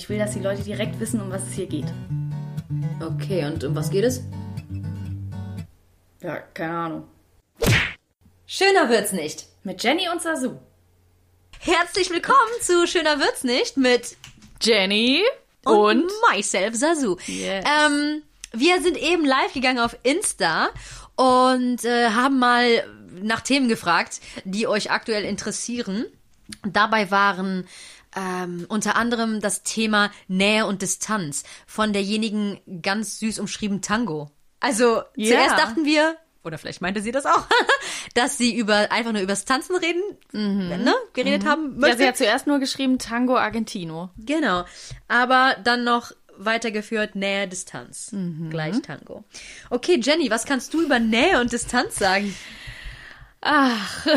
Ich will, dass die Leute direkt wissen, um was es hier geht. Okay, und um was geht es? Ja, keine Ahnung. Schöner wird's nicht. Mit Jenny und Sasu. Herzlich willkommen zu Schöner wird's nicht mit Jenny und, myself Sasu. Yes. Ähm, wir sind eben live gegangen auf Insta und äh, haben mal nach Themen gefragt, die euch aktuell interessieren. Dabei waren ähm, unter anderem das Thema Nähe und Distanz von derjenigen ganz süß umschrieben Tango. Also Ja. zuerst dachten wir, oder vielleicht meinte sie das auch, dass sie über einfach nur übers Tanzen reden, ne, geredet haben. Ja, möchte. sie hat zuerst nur geschrieben Tango Argentino. Genau. Aber dann noch weitergeführt Nähe, Distanz. Gleich Tango. Okay, Jenny, was kannst du über Nähe und Distanz sagen? Ach.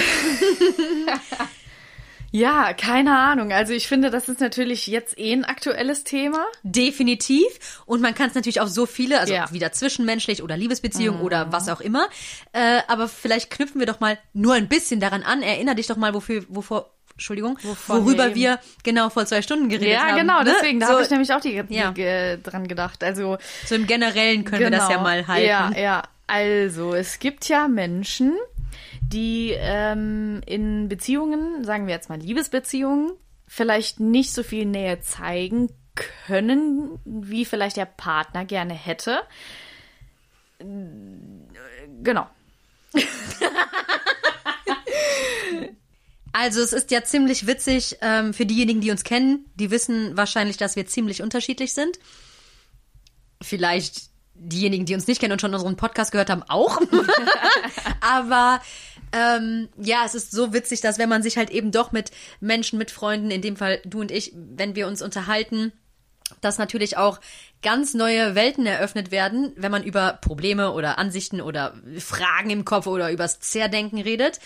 ja, keine Ahnung. Also ich finde, das ist natürlich jetzt eh ein aktuelles Thema. Definitiv. Und man kann es natürlich auf so viele, also Ja. wieder zwischenmenschlich oder Liebesbeziehung oder was auch immer. Äh, aber vielleicht knüpfen wir doch mal nur ein bisschen daran an. Erinner dich doch mal, wofür, wovor, Entschuldigung, Wovon worüber wir wir, genau vor zwei Stunden geredet Ja, haben. genau, ne? deswegen, da so, habe ich nämlich auch die, die, Ja. dran gedacht. Also so im Generellen können wir das ja mal halten. Ja, ja. Also, es gibt ja Menschen, die ähm, in Beziehungen, sagen wir jetzt mal Liebesbeziehungen, vielleicht nicht so viel Nähe zeigen können, wie vielleicht der Partner gerne hätte. Genau. Also es ist ja ziemlich witzig ähm, für diejenigen, die uns kennen, die wissen wahrscheinlich, dass wir ziemlich unterschiedlich sind. Vielleicht diejenigen, die uns nicht kennen und schon unseren Podcast gehört haben, auch. Aber ähm, ja, es ist so witzig, dass wenn man sich halt eben doch mit Menschen, mit Freunden, in dem Fall du und ich, wenn wir uns unterhalten, dass natürlich auch ganz neue Welten eröffnet werden, wenn man über Probleme oder Ansichten oder Fragen im Kopf oder übers Zerdenken redet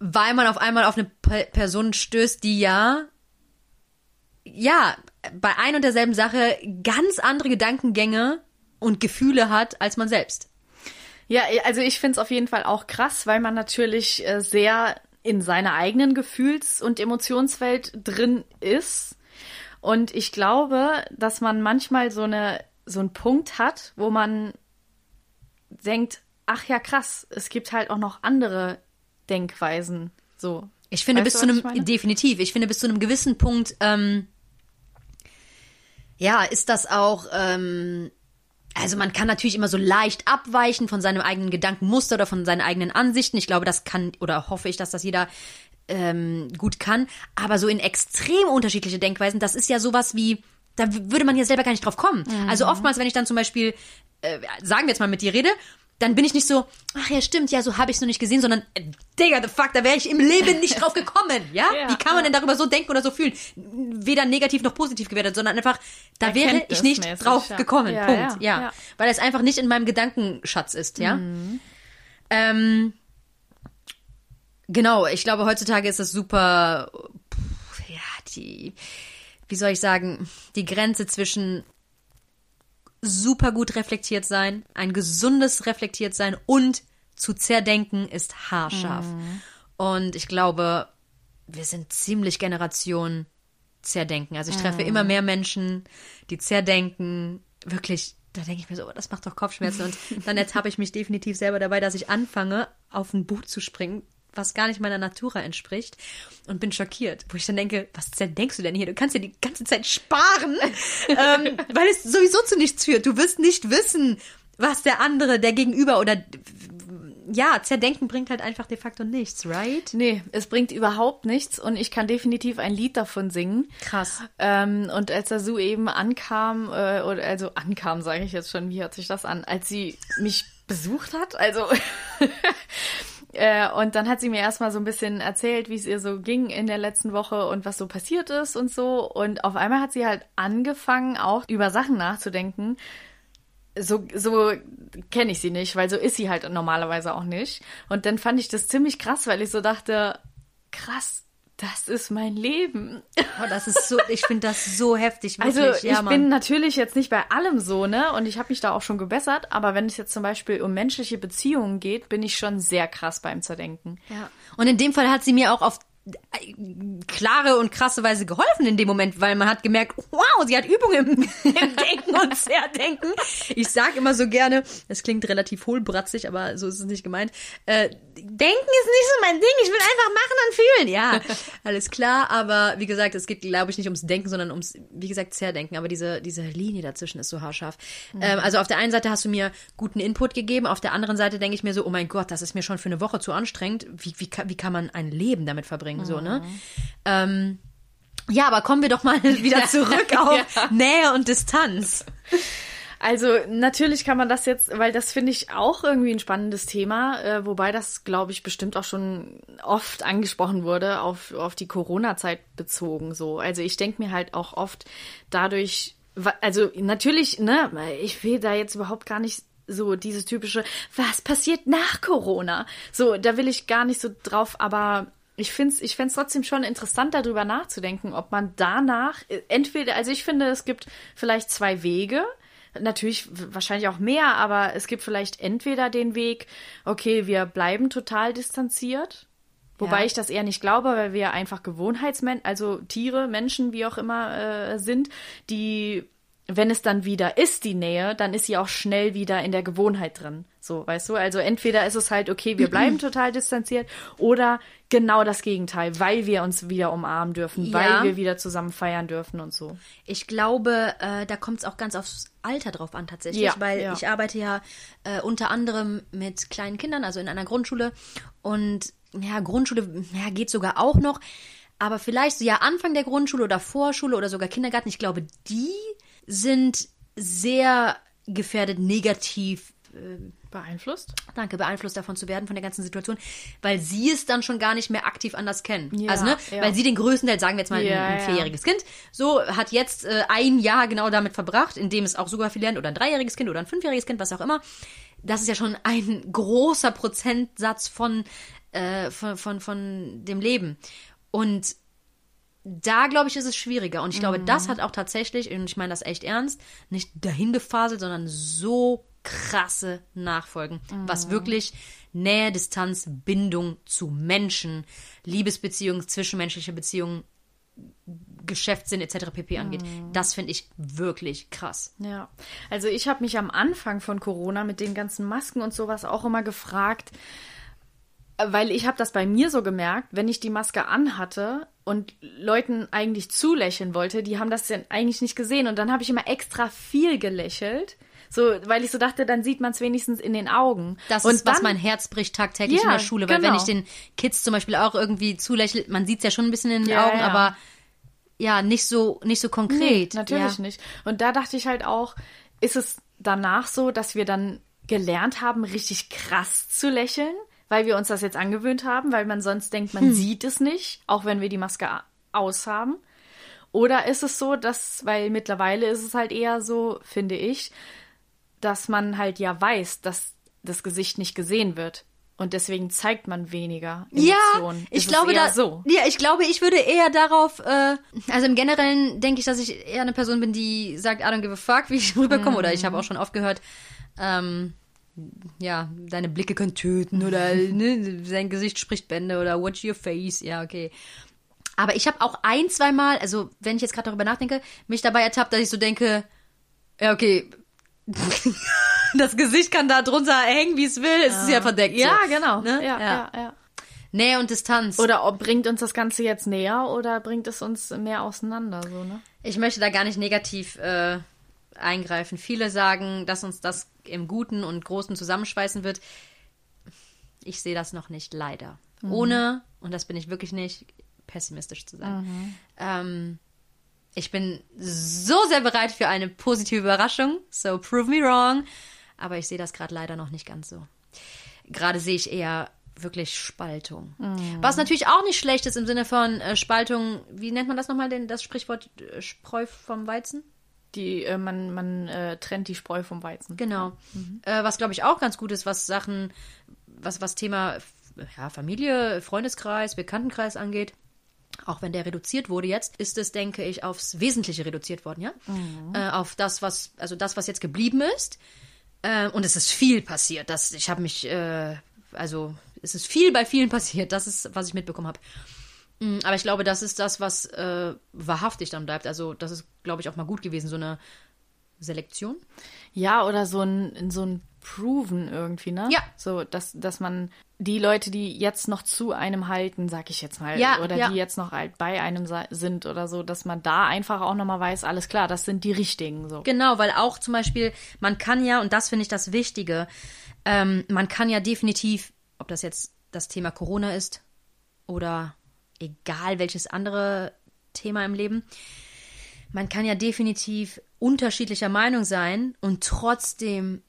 weil man auf einmal auf eine Pe- Person stößt, die ja, ja, bei ein und derselben Sache ganz andere Gedankengänge und Gefühle hat als man selbst. Ja, also ich finde es auf jeden Fall auch krass, weil man natürlich äh, sehr in seiner eigenen Gefühls- und Emotionswelt drin ist. Und ich glaube, dass man manchmal so eine so einen Punkt hat, wo man denkt, ach ja krass, es gibt halt auch noch andere Denkweisen. So. Ich finde, Weißt bis zu einem, definitiv, ich finde, bis zu einem gewissen Punkt, ähm, ja, ist das auch, ähm, also man kann natürlich immer so leicht abweichen von seinem eigenen Gedankenmuster oder von seinen eigenen Ansichten. Ich glaube, das kann, oder hoffe ich, dass das jeder ähm, gut kann. Aber so in extrem unterschiedliche Denkweisen, das ist ja sowas wie, da würde man ja selber gar nicht drauf kommen. Also oftmals, wenn ich dann zum Beispiel, äh, sagen wir jetzt mal mit dir rede, dann bin ich nicht so, ach ja, stimmt, ja, so habe ich es noch nicht gesehen, sondern, äh, Digga, the fuck, da wäre ich im Leben nicht drauf gekommen, ja? Ja, Wie kann man denn darüber so denken oder so fühlen? Weder negativ noch positiv gewertet, sondern einfach, da wäre ich nicht Erkenntnismäßig, drauf ja. gekommen, Ja, Punkt, ja. Weil es einfach nicht in meinem Gedankenschatz ist, ja? Mhm. Ähm, genau, ich glaube, heutzutage ist es super, pff, ja, die, wie soll ich sagen, die Grenze zwischen super gut reflektiert sein, ein gesundes reflektiert sein und zu zerdenken ist haarscharf. Und ich glaube, wir sind ziemlich Generation zerdenken. Also ich treffe immer mehr Menschen, die zerdenken, wirklich, da denke ich mir so, oh, das macht doch Kopfschmerzen. Und dann ertappe ich mich definitiv selber dabei, dass ich anfange, auf ein Boot zu springen, was gar nicht meiner Natura entspricht und bin schockiert, wo ich dann denke, was denkst du denn hier? Du kannst ja die ganze Zeit sparen, ähm, weil es sowieso zu nichts führt. Du wirst nicht wissen, was der andere, der Gegenüber oder ja, zerdenken bringt halt einfach de facto nichts, right? Nee, es bringt überhaupt nichts und ich kann definitiv ein Lied davon singen. Krass. Ähm, und als Sasu eben ankam, äh, oder also ankam, sage ich jetzt schon, wie hört sich das an, als sie mich besucht hat, also äh, und dann hat sie mir erstmal so ein bisschen erzählt, wie es ihr so ging in der letzten Woche und was so passiert ist und so. Und auf einmal hat sie halt angefangen, auch über Sachen nachzudenken. So, so kenne ich sie nicht, weil so ist sie halt normalerweise auch nicht. Und dann fand ich das ziemlich krass, weil ich so dachte, krass, das ist mein Leben. Oh, das ist so, ich finde das so heftig, wirklich. Also ich Mann. bin natürlich jetzt nicht bei allem so, ne? Und ich habe mich da auch schon gebessert, aber wenn es jetzt zum Beispiel um menschliche Beziehungen geht, bin ich schon sehr krass beim Zerdenken. Ja. Und in dem Fall hat sie mir auch auf klare und krasse Weise geholfen in dem Moment, weil man hat gemerkt, wow, sie hat Übung im, im Denken und Zerdenken. Ich sag immer so gerne, das klingt relativ hohlbratzig, aber so ist es nicht gemeint. Äh, Denken ist nicht so mein Ding, ich will einfach machen und fühlen. Ja, alles klar, aber wie gesagt, es geht, glaube ich, nicht ums Denken, sondern ums, wie gesagt, Zerdenken. Aber diese, diese Linie dazwischen ist so haarscharf. Mhm. Ähm, also auf der einen Seite hast du mir guten Input gegeben, auf der anderen Seite denke ich mir so, oh mein Gott, das ist mir schon für eine Woche zu anstrengend. Wie, wie, wie kann man ein Leben damit verbringen, mhm. so, ne? Ähm, ja, aber kommen wir doch mal wieder zurück auf ja. Nähe und Distanz. Also natürlich kann man das jetzt, weil das finde ich auch irgendwie ein spannendes Thema, äh, wobei das, glaube ich, bestimmt auch schon oft angesprochen wurde, auf, auf die Corona-Zeit bezogen. So. Also ich denke mir halt auch oft dadurch, also natürlich, ne, ich will da jetzt überhaupt gar nicht so dieses typische, was passiert nach Corona? So, da will ich gar nicht so drauf, aber ich finde es ich find's trotzdem schon interessant, darüber nachzudenken, ob man danach, äh, entweder, also ich finde, es gibt vielleicht zwei Wege. Natürlich wahrscheinlich auch mehr, aber es gibt vielleicht entweder den Weg, okay, wir bleiben total distanziert, Wobei ja. ich das eher nicht glaube, weil wir einfach Gewohnheitsmenschen, also Tiere, Menschen, wie auch immer äh, sind, die wenn es dann wieder ist, die Nähe, dann ist sie auch schnell wieder in der Gewohnheit drin. So, weißt du? Also entweder ist es halt, okay, wir bleiben total distanziert oder genau das Gegenteil, weil wir uns wieder umarmen dürfen, ja. weil wir wieder zusammen feiern dürfen und so. Ich glaube, äh, da kommt es auch ganz aufs Alter drauf an tatsächlich, ja, weil ja. ich arbeite ja äh, unter anderem mit kleinen Kindern, also in einer Grundschule und ja, Grundschule ja, geht sogar auch noch, aber vielleicht so ja Anfang der Grundschule oder Vorschule oder sogar Kindergarten, ich glaube, die sind sehr gefährdet, negativ äh, beeinflusst. Danke, beeinflusst davon zu werden, von der ganzen Situation, weil sie es dann schon gar nicht mehr aktiv anders kennen. Ja, also, ne, ja. weil sie den größten Teil, sagen wir jetzt mal ja, ein, ein, vierjähriges Kind, so hat jetzt äh, ein Jahr genau damit verbracht, in dem es auch sogar viel lernt, oder ein dreijähriges Kind oder ein fünfjähriges Kind, was auch immer. Das ist ja schon ein großer Prozentsatz von, äh, von, von, von dem Leben. Und da glaube ich, ist es schwieriger. Und ich glaube, mhm. das hat auch tatsächlich, und ich meine das echt ernst, nicht dahin gefaselt, sondern so krasse Nachfolgen, mhm. was wirklich Nähe, Distanz, Bindung zu Menschen, Liebesbeziehungen, zwischenmenschliche Beziehungen, Geschäftssinn etc. pp. angeht. Mhm. Das finde ich wirklich krass. Ja, also ich habe mich am Anfang von Corona mit den ganzen Masken und sowas auch immer gefragt, weil ich habe das bei mir so gemerkt, wenn ich die Maske anhatte und Leuten eigentlich zulächeln wollte, die haben das dann eigentlich nicht gesehen und dann habe ich immer extra viel gelächelt. So, weil ich so dachte, dann sieht man es wenigstens in den Augen. Das und ist, was mein Herz bricht tagtäglich ja, in der Schule, weil genau. wenn ich den Kids zum Beispiel auch irgendwie zulächle, man sieht es ja schon ein bisschen in den ja, Augen, ja. aber ja, nicht so, nicht so konkret. Nee, natürlich nicht. Und da dachte ich halt auch, ist es danach so, dass wir dann gelernt haben, richtig krass zu lächeln? Weil wir uns das jetzt angewöhnt haben, weil man sonst denkt, man hm. sieht es nicht, auch wenn wir die Maske aushaben. Oder ist es so, dass, weil mittlerweile ist es halt eher so, finde ich, dass man halt ja weiß, dass das Gesicht nicht gesehen wird. Und deswegen zeigt man weniger Emotionen. Ja, ich glaube da, so. Ja, ich glaube, ich würde eher darauf, äh, also im Generellen denke ich, dass ich eher eine Person bin, die sagt, I don't give a fuck, wie ich rüberkomme. Mm. Oder ich habe auch schon oft gehört, ähm, ja, deine Blicke können töten oder ne, sein Gesicht spricht Bände oder watch your face. Ja, okay. Aber ich habe auch ein, zwei Mal, also wenn ich jetzt gerade darüber nachdenke, mich dabei ertappt, dass ich so denke, ja, okay, das Gesicht kann da drunter hängen, wie es will, es ist ja verdeckt. Ja, so. genau. Ne? Ja, ja, ja, ja. Nähe und Distanz. Oder ob bringt uns das Ganze jetzt näher oder bringt es uns mehr auseinander, so, ne? Ich möchte da gar nicht negativ äh, eingreifen. Viele sagen, dass uns das im Guten und Großen zusammenschweißen wird. Ich sehe das noch nicht, leider. Mhm. Ohne, und das bin ich wirklich nicht, pessimistisch zu sein. Mhm. Ähm, ich bin so sehr bereit für eine positive Überraschung. So prove me wrong. Aber ich sehe das gerade leider noch nicht ganz so. Gerade sehe ich eher wirklich Spaltung. Mhm. Was natürlich auch nicht schlecht ist im Sinne von äh, Spaltung, wie nennt man das nochmal, denn das Sprichwort äh, Spreu vom Weizen? Die, äh, man man äh, trennt die Spreu vom Weizen. Genau. Mhm. Äh, was, glaube ich, auch ganz gut ist, was Sachen, was, was Thema ja, Familie, Freundeskreis, Bekanntenkreis angeht. Auch wenn der reduziert wurde jetzt, ist es, denke ich, aufs Wesentliche reduziert worden, ja? Mhm. Äh, auf das, was, also das, was jetzt geblieben ist. Äh, und es ist viel passiert. Das, ich habe mich, äh, also es ist viel bei vielen passiert. Das ist, was ich mitbekommen habe. Mm, Aber ich glaube, das ist das, was äh, wahrhaftig dann bleibt. Also, das ist, glaube ich, auch mal gut gewesen, so eine Selektion. Ja, oder so ein, so ein Proven irgendwie, ne? Ja. So, dass, dass man die Leute, die jetzt noch zu einem halten, sag ich jetzt mal, Ja, oder ja. die jetzt noch halt bei einem sind oder so, dass man da einfach auch nochmal weiß, alles klar, das sind die richtigen, so. Genau, weil auch zum Beispiel, man kann ja, und das finde ich das Wichtige, ähm, man kann ja definitiv, ob das jetzt das Thema Corona ist oder egal welches andere Thema im Leben, man kann ja definitiv unterschiedlicher Meinung sein und trotzdem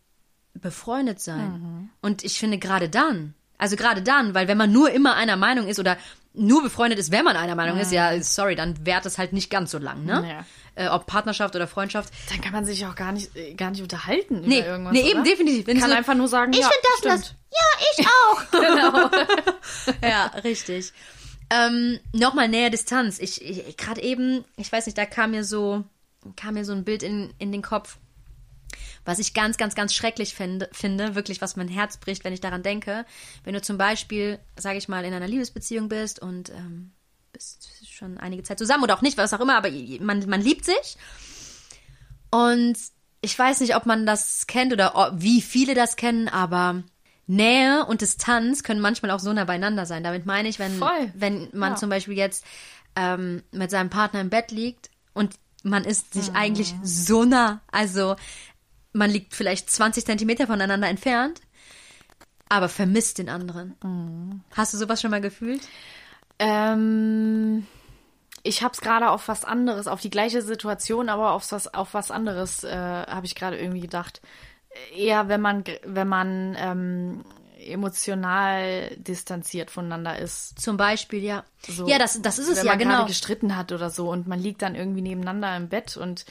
befreundet sein. Und ich finde gerade dann, also gerade dann, weil wenn man nur immer einer Meinung ist oder nur befreundet ist, wenn man einer Meinung ist, ja, sorry, dann währt es halt nicht ganz so lang, ne? Äh, ob Partnerschaft oder Freundschaft. Dann kann man sich auch gar nicht, äh, gar nicht unterhalten Nee, über irgendwas. nee, eben, oder? definitiv. Wenn Kann so- einfach nur sagen, Ich ja, finde das, stimmt. das. Ja, ich auch. genau. ja, richtig. Ähm, Nochmal näher Distanz. Ich, ich gerade eben, ich weiß nicht, da kam mir so, kam mir so ein Bild in, in den Kopf, was ich ganz, ganz, ganz schrecklich finde, finde, wirklich, was mein Herz bricht, wenn ich daran denke. Wenn du zum Beispiel, sage ich mal, in einer Liebesbeziehung bist und ähm, bist schon einige Zeit zusammen oder auch nicht, was auch immer, aber man, man liebt sich. Und ich weiß nicht, ob man das kennt oder wie viele das kennen, aber Nähe und Distanz können manchmal auch so nah beieinander sein. Damit meine ich, wenn, Voll. wenn man Ja. zum Beispiel jetzt ähm, mit seinem Partner im Bett liegt und man ist sich eigentlich so nah. Also man liegt vielleicht 20 Zentimeter voneinander entfernt, aber vermisst den anderen. Hast du sowas schon mal gefühlt? Ähm, ich habe es gerade auf was anderes, auf die gleiche Situation, aber auf was, auf was anderes äh, habe ich gerade irgendwie gedacht. Eher, wenn man, wenn man ähm, emotional distanziert voneinander ist. Zum Beispiel, ja. So, ja, das, das ist es wenn ja, man genau. gerade gestritten hat oder so und man liegt dann irgendwie nebeneinander im Bett und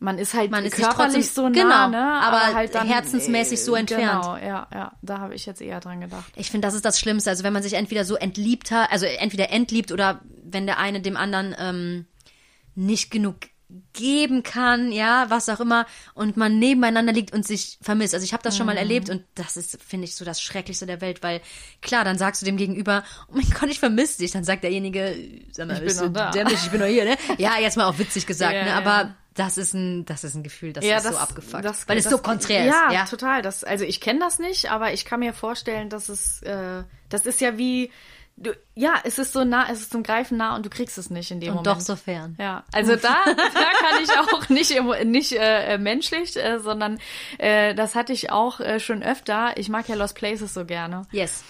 man ist halt Man ist körperlich trotzdem- so nah, genau, ne? aber halt dann, herzensmäßig so äh, entfernt. Genau, ja, ja, da habe ich jetzt eher dran gedacht. Ich finde, das ist das Schlimmste. Also wenn man sich entweder so entliebt hat, also entweder entliebt oder wenn der eine dem anderen ähm, nicht genug geben kann, ja, was auch immer, und man nebeneinander liegt und sich vermisst. Also ich habe das schon mal erlebt und das ist, finde ich, so das Schrecklichste der Welt, weil klar, dann sagst du dem Gegenüber, oh mein Gott, ich vermisse dich. Dann sagt derjenige, sag mal, Ich bin bist noch du da. dämlich, ich bin noch hier, ne? Ja, jetzt mal auch witzig gesagt, Ja, ne? ja. Aber das ist ein, das ist ein Gefühl, das ist so abgefuckt. das- weil es das- so konträr ja, ist. Ja, total. Das, also ich kenne das nicht, aber ich kann mir vorstellen, dass es, äh, das ist ja wie, du, ja, es ist so nah, es ist zum Greifen nah und du kriegst es nicht in dem Und Moment. doch so fern. Ja, also da, da kann ich auch nicht, nicht äh, äh, menschlich, äh, sondern äh, das hatte ich auch äh, schon öfter. Ich mag ja Lost Places so gerne. Yes.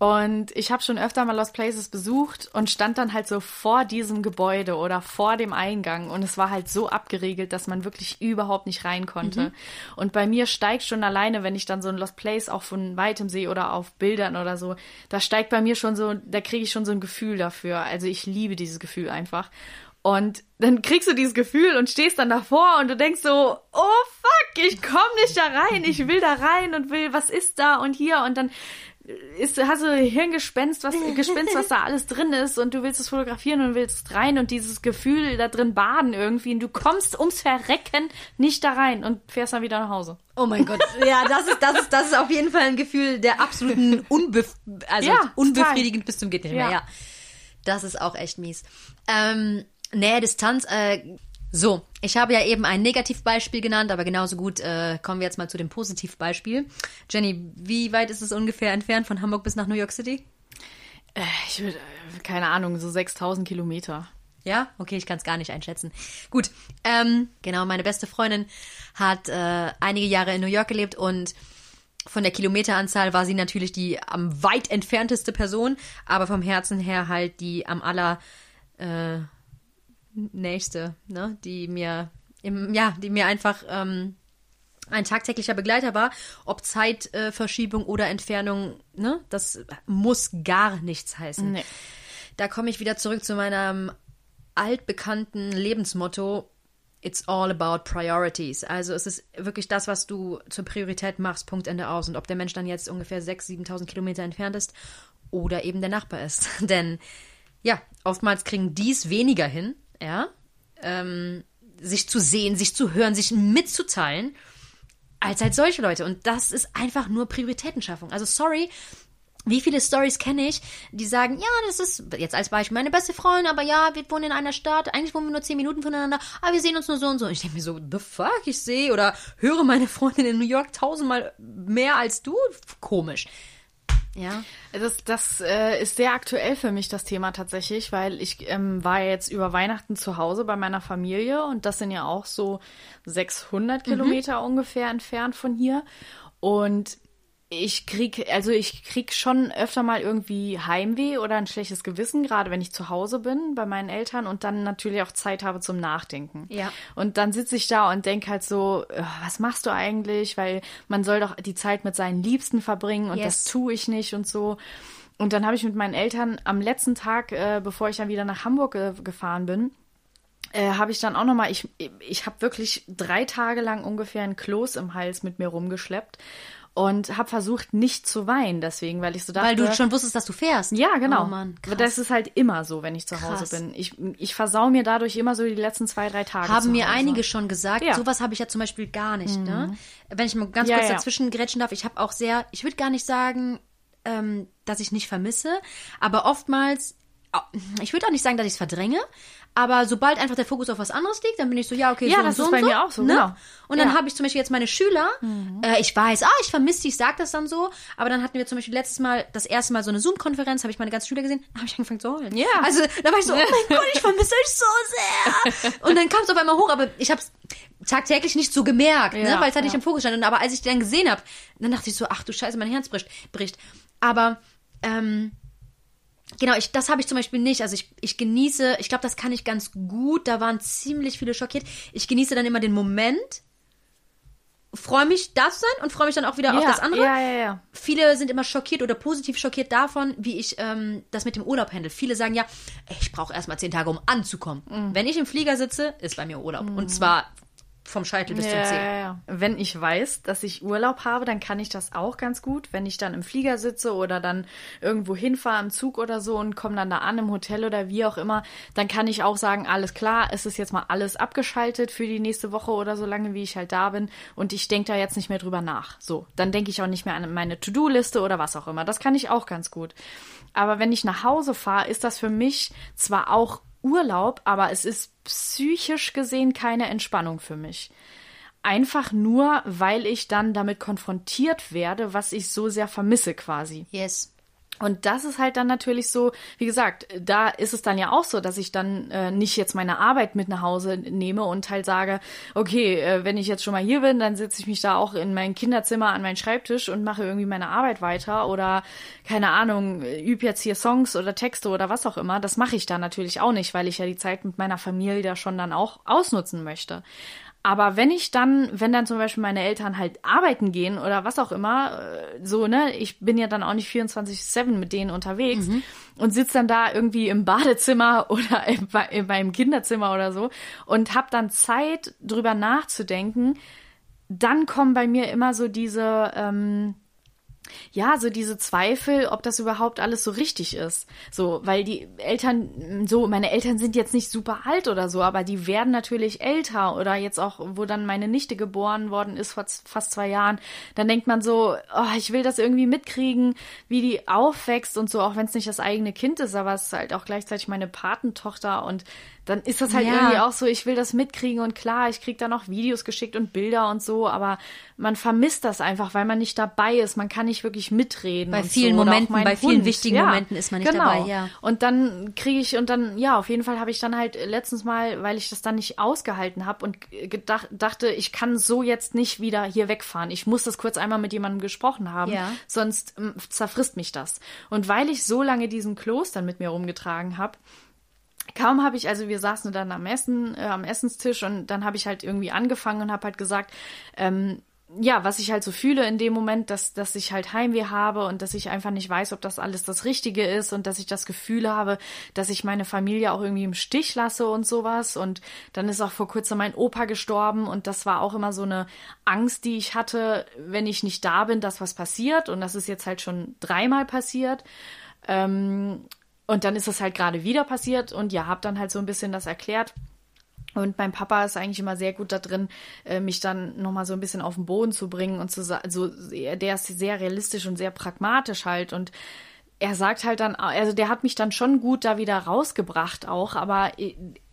Und ich habe schon öfter mal Lost Places besucht und stand dann halt so vor diesem Gebäude oder vor dem Eingang und es war halt so abgeriegelt, dass man wirklich überhaupt nicht rein konnte. Und bei mir steigt schon alleine, wenn ich dann so ein Lost Place auch von weitem sehe oder auf Bildern oder so, da steigt bei mir schon so, da kriege ich schon so ein Gefühl dafür. Also ich liebe dieses Gefühl einfach. Und dann kriegst du dieses Gefühl und stehst dann davor und du denkst so, oh fuck, ich komm nicht da rein, ich will da rein und will, was ist da und hier und dann ist, hast du Hirngespenst, was, Gespenst, was da alles drin ist und du willst es fotografieren und willst rein und dieses Gefühl da drin baden irgendwie und du kommst ums Verrecken nicht da rein und fährst dann wieder nach Hause. Oh mein Gott. Ja, das ist, das ist, das ist auf jeden Fall ein Gefühl der absoluten Unbef also Ja, unbefriedigend bis zum geht nicht mehr. Ja. Ja. Das ist auch echt mies. Ähm, Nähe, Distanz, äh, so, ich habe ja eben ein Negativbeispiel genannt, aber genauso gut äh, kommen wir jetzt mal zu dem Positivbeispiel. Jenny, wie weit ist es ungefähr entfernt von Hamburg bis nach New York City? Äh, ich würde, äh, keine Ahnung, so 6000 Kilometer. Ja, okay, ich kann es gar nicht einschätzen. Gut, ähm, genau, meine beste Freundin hat äh, einige Jahre in New York gelebt und von der Kilometeranzahl war sie natürlich die am weit entfernteste Person, aber vom Herzen her halt die am aller äh, nächste, ne, die mir im, ja, die mir einfach ähm, ein tagtäglicher Begleiter war, ob Zeitverschiebung äh, oder Entfernung, ne, das muss gar nichts heißen. Nee. Da komme ich wieder zurück zu meinem altbekannten Lebensmotto. It's all about priorities. Also es ist wirklich das, was du zur Priorität machst, Punkt Ende aus. Und ob der Mensch dann jetzt ungefähr 6.000, 7.000 Kilometer entfernt ist oder eben der Nachbar ist. Denn ja, oftmals kriegen dies weniger hin, ja, ähm, sich zu sehen, sich zu hören, sich mitzuteilen, als halt solche Leute. Und das ist einfach nur Prioritätenschaffung. Also sorry, Wie viele Stories kenne ich, die sagen, ja, das ist jetzt als Beispiel meine beste Freundin, aber ja, wir wohnen in einer Stadt, eigentlich wohnen wir nur zehn Minuten voneinander, aber wir sehen uns nur so und so. Und ich denke mir so, the fuck, ich sehe oder höre meine Freundin in New York tausendmal mehr als du. Komisch. Ja. Das, das äh, ist sehr aktuell für mich, das Thema tatsächlich, weil ich ähm, war jetzt über Weihnachten zu Hause bei meiner Familie und das sind ja auch so 600 mhm. Kilometer ungefähr entfernt von hier. Und ich krieg, also ich krieg schon öfter mal irgendwie Heimweh oder ein schlechtes Gewissen, gerade wenn ich zu Hause bin bei meinen Eltern und dann natürlich auch Zeit habe zum Nachdenken. Ja. Und dann sitze ich da und denke halt so, äh, was machst du eigentlich? Weil man soll doch die Zeit mit seinen Liebsten verbringen und yes. das tue ich nicht und so. Und dann habe ich mit meinen Eltern am letzten Tag, äh, bevor ich dann wieder nach Hamburg äh, gefahren bin, äh, habe ich dann auch noch mal, ich, ich habe wirklich drei Tage lang ungefähr ein Kloß im Hals mit mir rumgeschleppt und habe versucht, nicht zu weinen deswegen, weil ich so dachte. Weil du schon wusstest, dass du fährst. Ja, genau. Oh Mann, krass. Das ist halt immer so, wenn ich zu Hause krass. bin. Ich, ich versau mir dadurch immer so die letzten zwei, drei Tage. Haben mir einige schon gesagt. Ja. Sowas habe ich ja zum Beispiel gar nicht. Ne? Mhm. Ne? Wenn ich mal ganz ja, kurz ja. dazwischen grätschen darf, ich habe auch sehr, ich würde gar nicht sagen, ähm, dass ich nicht vermisse, aber oftmals ich würde auch nicht sagen, dass ich es verdränge, aber sobald einfach der Fokus auf was anderes liegt, dann bin ich so, ja, okay, ja, so das und ist so bei und mir auch so, ne? genau. Und dann ja. habe ich zum Beispiel jetzt meine Schüler, mhm. äh, ich weiß, ah, ich vermisse die, ich sage das dann so, aber dann hatten wir zum Beispiel letztes Mal, das erste Mal so eine Zoom-Konferenz, habe ich meine ganzen Schüler gesehen, habe ich angefangen zu heulen. Ja. Also da war ich so, oh mein Gott, ich vermisse euch so sehr. Und dann kam es auf einmal hoch, aber ich habe es tagtäglich nicht so gemerkt, ne? ja, ne? weil es halt nicht im Fokus stand. Und aber als ich die dann gesehen habe, dann dachte ich so, ach du Scheiße, mein Herz bricht. bricht. Aber ähm, Genau, ich, das habe ich zum Beispiel nicht. Also ich, ich genieße, ich glaube, das kann ich ganz gut. Da waren ziemlich viele schockiert. Ich genieße dann immer den Moment, freue mich, da zu sein und freue mich dann auch wieder ja, auf das andere. Ja, ja, ja. Viele sind immer schockiert oder positiv schockiert davon, wie ich ähm, das mit dem Urlaub handle. Viele sagen ja, ich brauche erstmal zehn Tage, um anzukommen. Mhm. Wenn ich im Flieger sitze, ist bei mir Urlaub. Mhm. Und zwar vom Scheitel bis ja, zum Zeh. Ja, ja. Wenn ich weiß, dass ich Urlaub habe, dann kann ich das auch ganz gut. Wenn ich dann im Flieger sitze oder dann irgendwo hinfahre im Zug oder so und komme dann da an im Hotel oder wie auch immer, dann kann ich auch sagen, alles klar, es ist jetzt mal alles abgeschaltet für die nächste Woche oder so lange, wie ich halt da bin und ich denke da jetzt nicht mehr drüber nach. So, dann denke ich auch nicht mehr an meine To-Do-Liste oder was auch immer. Das kann ich auch ganz gut. Aber wenn ich nach Hause fahre, ist das für mich zwar auch Urlaub, aber es ist psychisch gesehen keine Entspannung für mich. Einfach nur, weil ich dann damit konfrontiert werde, was ich so sehr vermisse quasi. Yes. Und das ist halt dann natürlich so, wie gesagt, da ist es dann ja auch so, dass ich dann äh, nicht jetzt meine Arbeit mit nach Hause nehme und halt sage, okay, äh, wenn ich jetzt schon mal hier bin, dann setze ich mich da auch in mein Kinderzimmer an meinen Schreibtisch und mache irgendwie meine Arbeit weiter oder keine Ahnung, übe jetzt hier Songs oder Texte oder was auch immer. Das mache ich dann natürlich auch nicht, weil ich ja die Zeit mit meiner Familie da schon dann auch ausnutzen möchte. Aber wenn ich dann, wenn dann zum Beispiel meine Eltern halt arbeiten gehen oder was auch immer, äh, so, ne, ich bin ja dann auch nicht 24-7 mit denen unterwegs mhm. und sitze dann da irgendwie im Badezimmer oder in, in meinem Kinderzimmer oder so und hab dann Zeit, drüber nachzudenken, dann kommen bei mir immer so diese, ähm, ja, so diese Zweifel, ob das überhaupt alles so richtig ist. So, weil die Eltern, so, meine Eltern sind jetzt nicht super alt oder so, aber die werden natürlich älter oder jetzt auch, wo dann meine Nichte geboren worden ist vor fast zwei Jahren, dann denkt man so, oh, ich will das irgendwie mitkriegen, wie die aufwächst und so, auch wenn es nicht das eigene Kind ist, aber es ist halt auch gleichzeitig meine Patentochter und dann ist das halt ja. irgendwie auch so, ich will das mitkriegen und klar, ich krieg da noch Videos geschickt und Bilder und so, aber man vermisst das einfach, weil man nicht dabei ist, man kann nicht wirklich mitreden. Bei vielen so. Momenten, bei vielen Hund. wichtigen ja, Momenten ist man nicht genau. dabei, ja. Und dann kriege ich und dann ja, auf jeden Fall habe ich dann halt letztens mal, weil ich das dann nicht ausgehalten habe und gedacht, dachte, ich kann so jetzt nicht wieder hier wegfahren. Ich muss das kurz einmal mit jemandem gesprochen haben, ja. sonst zerfrisst mich das. Und weil ich so lange diesen Kloß mit mir rumgetragen habe, kaum habe ich, also wir saßen dann am Essen, äh, am Essenstisch und dann habe ich halt irgendwie angefangen und habe halt gesagt, ähm, ja, was ich halt so fühle in dem Moment, dass, dass ich halt Heimweh habe und dass ich einfach nicht weiß, ob das alles das Richtige ist und dass ich das Gefühl habe, dass ich meine Familie auch irgendwie im Stich lasse und sowas. Und dann ist auch vor kurzem mein Opa gestorben und das war auch immer so eine Angst, die ich hatte, wenn ich nicht da bin, dass was passiert. Und das ist jetzt halt schon dreimal passiert. Ähm, und dann ist es halt gerade wieder passiert und ja, hab dann halt so ein bisschen das erklärt. Und mein Papa ist eigentlich immer sehr gut da drin, äh, mich dann nochmal so ein bisschen auf den Boden zu bringen und zu sagen, also der ist sehr realistisch und sehr pragmatisch halt und er sagt halt dann, also der hat mich dann schon gut da wieder rausgebracht auch, aber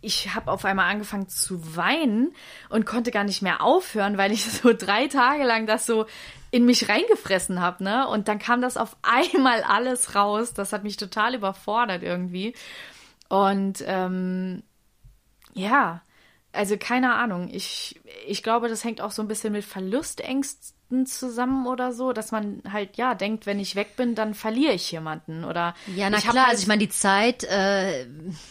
ich, habe auf einmal angefangen zu weinen und konnte gar nicht mehr aufhören, weil ich so drei Tage lang das so in mich reingefressen habe, ne? Und dann kam das auf einmal alles raus. Das hat mich total überfordert irgendwie. Und ähm, ja, also keine Ahnung. Ich, ich glaube, das hängt auch so ein bisschen mit Verlustängsten zusammen oder so, dass man halt ja denkt, wenn ich weg bin, dann verliere ich jemanden oder ja, na ich klar. halt, also ich meine, die Zeit, äh,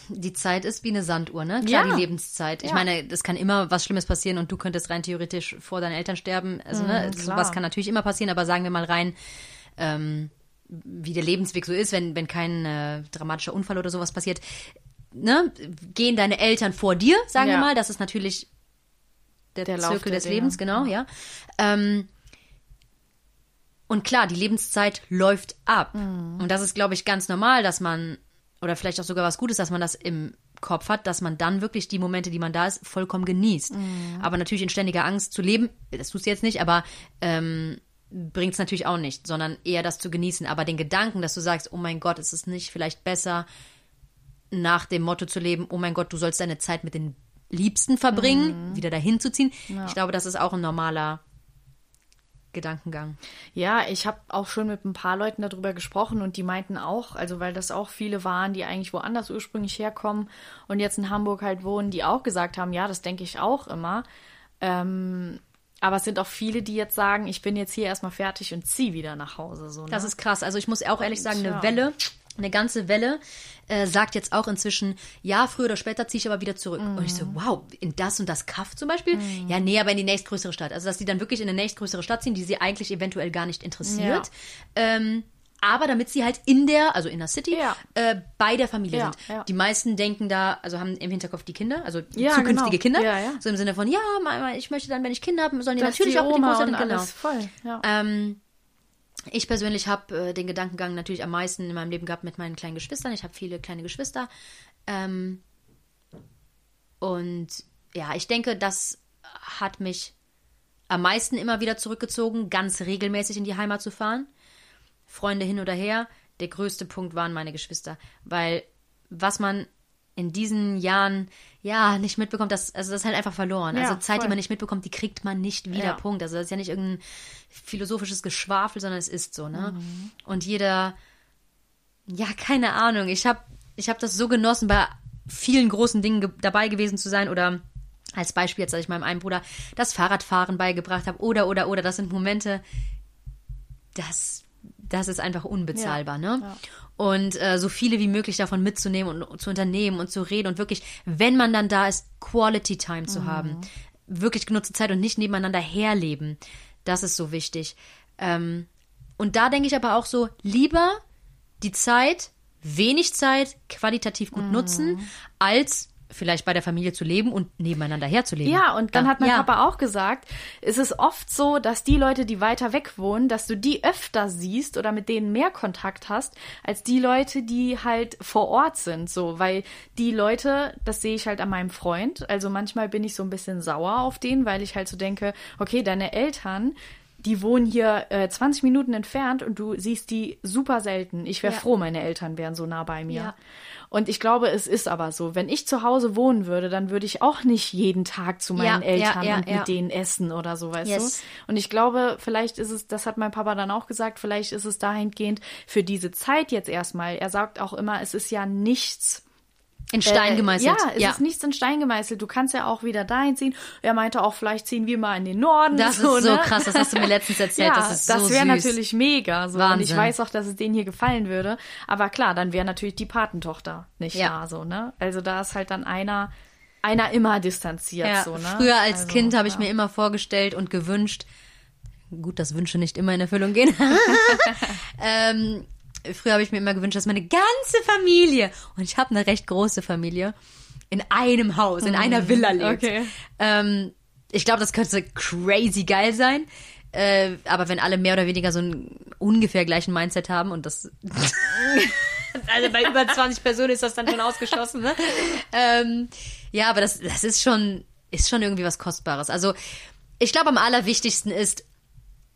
die Zeit ist wie eine Sanduhr, ne? Klar, Ja. die Lebenszeit. Ich Ja. meine, das kann immer was Schlimmes passieren und du könntest rein theoretisch vor deinen Eltern sterben. Also ne, Mhm, klar. sowas kann natürlich immer passieren, aber sagen wir mal rein. Ähm, wie der Lebensweg so ist, wenn, wenn kein äh, dramatischer Unfall oder sowas passiert, ne, gehen deine Eltern vor dir, sagen wir Ja. mal. Das ist natürlich der, Der Zirkel des Dinge. Lebens, genau, ja. Ähm, und klar, die Lebenszeit läuft ab. Mhm. Und das ist, glaube ich, ganz normal, dass man, oder vielleicht auch sogar was Gutes, dass man das im Kopf hat, dass man dann wirklich die Momente, die man da ist, vollkommen genießt. Mhm. Aber natürlich in ständiger Angst zu leben, das tust du jetzt nicht, aber ähm, bringt es natürlich auch nicht, sondern eher das zu genießen. Aber den Gedanken, dass du sagst, oh mein Gott, ist es nicht vielleicht besser, nach dem Motto zu leben, oh mein Gott, du sollst deine Zeit mit den Liebsten verbringen, wieder dahin zu ziehen. Ich glaube, das ist auch ein normaler Gedankengang. Ja, ich habe auch schon mit ein paar Leuten darüber gesprochen und die meinten auch, also weil das auch viele waren, die eigentlich woanders ursprünglich herkommen und jetzt in Hamburg halt wohnen, die auch gesagt haben, ja, das denke ich auch immer. Ähm, aber es sind auch viele, die jetzt sagen, ich bin jetzt hier erstmal fertig und zieh wieder nach Hause. So, ne? Das ist krass. Also ich muss auch ehrlich sagen, eine ja. Welle, eine ganze Welle äh, sagt jetzt auch inzwischen, ja, früher oder später ziehe ich aber wieder zurück. Und ich so, wow, in das und das Kaff zum Beispiel? Ja, nee, aber in die nächstgrößere Stadt. Also dass die dann wirklich in eine nächstgrößere Stadt ziehen, die sie eigentlich eventuell gar nicht interessiert. Ähm, aber damit sie halt in der, also in der City, Ja. äh, bei der Familie Ja, sind. ja. Die meisten denken da, also haben im Hinterkopf die Kinder, also Ja, zukünftige genau. Kinder. Ja, ja. So im Sinne von, ja, ich möchte dann, wenn ich Kinder habe, sollen die Das natürlich die auch mit den Großeltern, genau. alles voll. Ja. Ähm, ich persönlich habe äh, den Gedankengang natürlich am meisten in meinem Leben gehabt mit meinen kleinen Geschwistern. Ich habe viele kleine Geschwister. Ähm, und ja, ich denke, das hat mich am meisten immer wieder zurückgezogen, ganz regelmäßig in die Heimat zu fahren. Freunde hin oder her. Der größte Punkt waren meine Geschwister. Weil was man in diesen Jahren ja nicht mitbekommt, das, also das ist halt einfach verloren. Ja, also Zeit, die voll. man nicht mitbekommt, die kriegt man nicht wieder. Ja. Punkt. Also das ist ja nicht irgendein philosophisches Geschwafel, sondern es ist so, ne? Mhm. Und jeder, ja, keine Ahnung. Ich habe ich hab das so genossen, bei vielen großen Dingen ge dabei gewesen zu sein oder als Beispiel jetzt, als ich meinem einen Bruder das Fahrradfahren beigebracht habe oder, oder, oder. Das sind Momente, das, das ist einfach unbezahlbar, ne? ja. Und äh, so viele wie möglich davon mitzunehmen und zu unternehmen und zu reden und wirklich, wenn man dann da ist, Quality Time zu haben. Wirklich genutzte Zeit und nicht nebeneinander herleben. Das ist so wichtig. Ähm, und da denke ich aber auch so, lieber die Zeit, wenig Zeit, qualitativ gut nutzen, als vielleicht bei der Familie zu leben und nebeneinander herzuleben. Ja, und dann hat mein ja. Papa auch gesagt, es ist oft so, dass die Leute, die weiter weg wohnen, dass du die öfter siehst oder mit denen mehr Kontakt hast, als die Leute, die halt vor Ort sind, so, weil die Leute, das sehe ich halt an meinem Freund, also manchmal bin ich so ein bisschen sauer auf den, weil ich halt so denke, okay, deine Eltern, die wohnen hier äh, 20 Minuten entfernt und du siehst die super selten. Ich wäre Ja. froh, meine Eltern wären so nah bei mir. Ja. Und ich glaube, es ist aber so. Wenn ich zu Hause wohnen würde, dann würde ich auch nicht jeden Tag zu meinen Ja, Eltern und mit denen essen oder so, weißt Yes. du? Und ich glaube, vielleicht ist es, das hat mein Papa dann auch gesagt, vielleicht ist es dahingehend für diese Zeit jetzt erstmal. Er sagt auch immer, es ist ja nichts in Stein äh, gemeißelt. Ja, es ist nichts in Stein gemeißelt. Du kannst ja auch wieder dahin ziehen. Er meinte auch, vielleicht ziehen wir mal in den Norden. Das so, ist so ne? krass, das hast du mir letztens erzählt. Ja, das ist so wäre süß. natürlich mega. So. Und ich Wahnsinn. weiß auch, dass es denen hier gefallen würde. Aber klar, dann wäre natürlich die Patentochter nicht Ja. da, so, ne? Also da ist halt dann einer, einer immer distanziert, Ja, so, ne? Früher als also, Kind habe ich ja. mir immer vorgestellt und gewünscht, gut, dass Wünsche nicht immer in Erfüllung gehen. ähm, früher habe ich mir immer gewünscht, dass meine ganze Familie, und ich habe eine recht große Familie, in einem Haus, in einer Villa lebt. okay. Ähm, ich glaube, das könnte crazy geil sein. Äh, aber wenn alle mehr oder weniger so einen ungefähr gleichen Mindset haben und das also bei über 20 Personen ist das dann schon ausgeschlossen, ne? Ähm, ja, aber das, das ist schon, ist schon irgendwie was Kostbares. Also, ich glaube, am allerwichtigsten ist,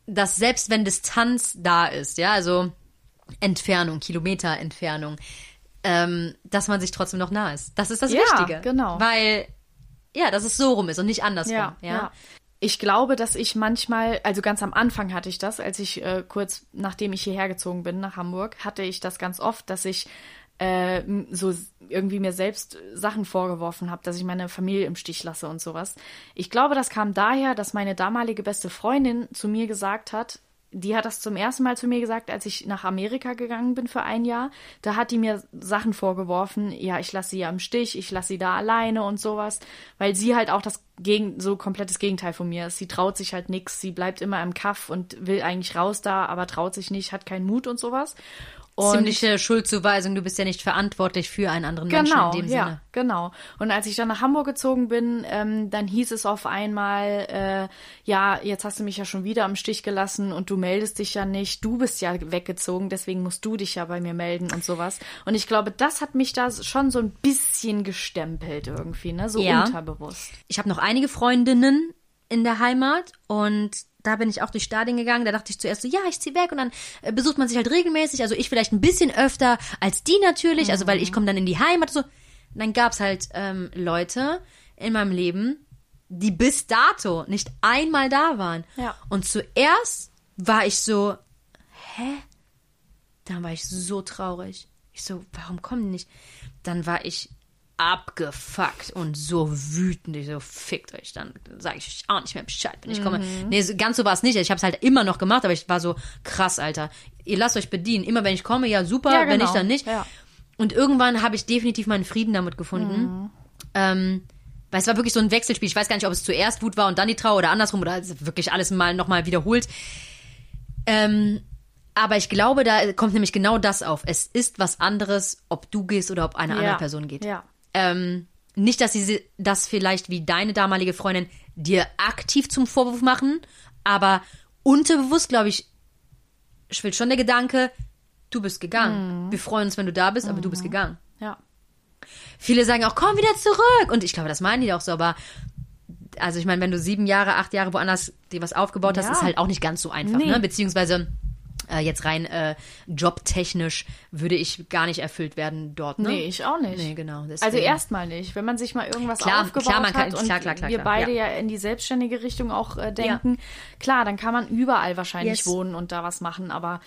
dass selbst wenn Distanz da ist, ja, also Entfernung, Kilometer Entfernung, ähm, dass man sich trotzdem noch nah ist. Das ist das Ja, Wichtige. genau. Weil, ja, dass es so rum ist und nicht andersrum. Ja, Ja, ja. Ich glaube, dass ich manchmal, also ganz am Anfang hatte ich das, als ich äh, kurz nachdem ich hierher gezogen bin nach Hamburg, hatte ich das ganz oft, dass ich äh, so irgendwie mir selbst Sachen vorgeworfen habe, dass ich meine Familie im Stich lasse und sowas. Ich glaube, das kam daher, dass meine damalige beste Freundin zu mir gesagt hat, die hat das zum ersten Mal zu mir gesagt, als ich nach Amerika gegangen bin für ein Jahr. Da hat die mir Sachen vorgeworfen. Ja, ich lasse sie ja im Stich, ich lasse sie da alleine und sowas. Weil sie halt auch das gegen, so komplettes Gegenteil von mir ist. Sie traut sich halt nix, sie bleibt immer im Kaff und will eigentlich raus da, aber traut sich nicht, hat keinen Mut und sowas. Und Ziemliche Schuldzuweisung, du bist ja nicht verantwortlich für einen anderen Menschen Genau, in dem ja, Sinne. genau. Und als ich dann nach Hamburg gezogen bin, ähm, dann hieß es auf einmal, äh, ja, jetzt hast du mich ja schon wieder im Stich gelassen und du meldest dich ja nicht, du bist ja weggezogen, deswegen musst du dich ja bei mir melden und sowas. Und ich glaube, das hat mich da schon so ein bisschen gestempelt irgendwie, ne, so Ja. unterbewusst. Ich habe noch einige Freundinnen in der Heimat und da bin ich auch durch Stadien gegangen. Da dachte ich zuerst so, ja, ich zieh weg und dann äh, besucht man sich halt regelmäßig. Also ich vielleicht ein bisschen öfter als die natürlich, also weil ich komme dann in die Heimat. So. Und dann gab's halt ähm, Leute in meinem Leben, die bis dato nicht einmal da waren. Ja. Und zuerst war ich so, hä? Dann war ich so traurig. Ich so, warum kommen die nicht? Dann war ich abgefuckt und so wütend. Ich so, fickt euch. Dann sage ich euch auch nicht mehr Bescheid, wenn ich komme. Mhm. Nee, so- ganz so war es nicht. Ich habe es halt immer noch gemacht, aber ich war so, krass, Alter. Ihr lasst euch bedienen. Immer wenn ich komme, ja super, Ja, wenn genau. ich dann nicht. Ja. Und irgendwann habe ich definitiv meinen Frieden damit gefunden. Mhm. Ähm, weil es war wirklich so ein Wechselspiel. Ich weiß gar nicht, ob es zuerst Wut war und dann die Trauer oder andersrum oder wirklich alles mal nochmal wiederholt. Ähm, aber ich glaube, da kommt nämlich genau das auf. Es ist was anderes, ob du gehst oder ob eine andere Ja. Person geht. Ja. Ähm, nicht, dass sie das vielleicht wie deine damalige Freundin dir aktiv zum Vorwurf machen, aber unterbewusst, glaube ich, schwillt schon der Gedanke, du bist gegangen. Mhm. Wir freuen uns, wenn du da bist, aber du bist gegangen. Ja. Viele sagen auch, komm wieder zurück. Und ich glaube, das meinen die auch so, aber also ich meine, wenn du sieben Jahre, acht Jahre woanders dir was aufgebaut hast, Ja. ist halt auch nicht ganz so einfach, Nee. ne? Beziehungsweise jetzt rein äh, jobtechnisch würde ich gar nicht erfüllt werden dort, ne? Nee, ich auch nicht. Nee, genau. Also deswegen. erst-mal nicht. Wenn man sich mal irgendwas Klar, aufgebaut klar, man kann- hat und klar, klar, klar, wir beide ja. ja. in die selbstständige Richtung auch äh, denken, klar, dann kann man überall wahrscheinlich Yes. wohnen und da was machen, aber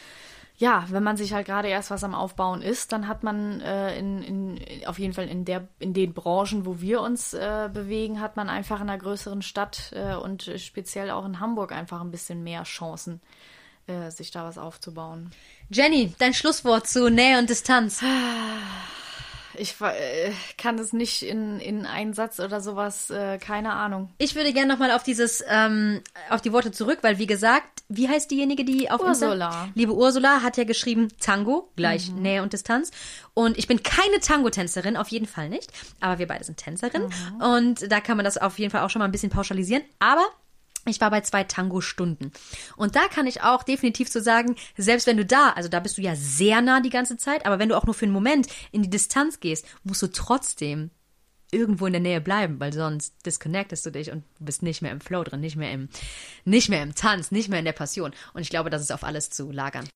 ja, wenn man sich halt gerade erst was am Aufbauen ist, dann hat man äh, in, in, auf jeden Fall in, der, in den Branchen, wo wir uns äh, bewegen, hat man einfach in einer größeren Stadt äh, und speziell auch in Hamburg einfach ein bisschen mehr Chancen, äh, sich da was aufzubauen. Jenny, dein Schlusswort zu Nähe und Distanz. Ich äh, kann das nicht in, in einen Satz oder sowas, äh, keine Ahnung. Ich würde gerne nochmal auf dieses, ähm, auf die Worte zurück, weil wie gesagt, wie heißt diejenige, die auf Ursula. Insta? Liebe Ursula hat ja geschrieben Tango, gleich Nähe und Distanz. Und ich bin keine Tango-Tänzerin, auf jeden Fall nicht. Aber wir beide sind Tänzerinnen. Und da kann man das auf jeden Fall auch schon mal ein bisschen pauschalisieren. Aber ich war bei zwei Tango-Stunden. Und da kann ich auch definitiv so sagen, selbst wenn du da, also da bist du ja sehr nah die ganze Zeit, aber wenn du auch nur für einen Moment in die Distanz gehst, musst du trotzdem irgendwo in der Nähe bleiben, weil sonst disconnectest du dich und bist nicht mehr im Flow drin, nicht mehr im, nicht mehr im Tanz, nicht mehr in der Passion. Und ich glaube, das ist auf alles zu lagern.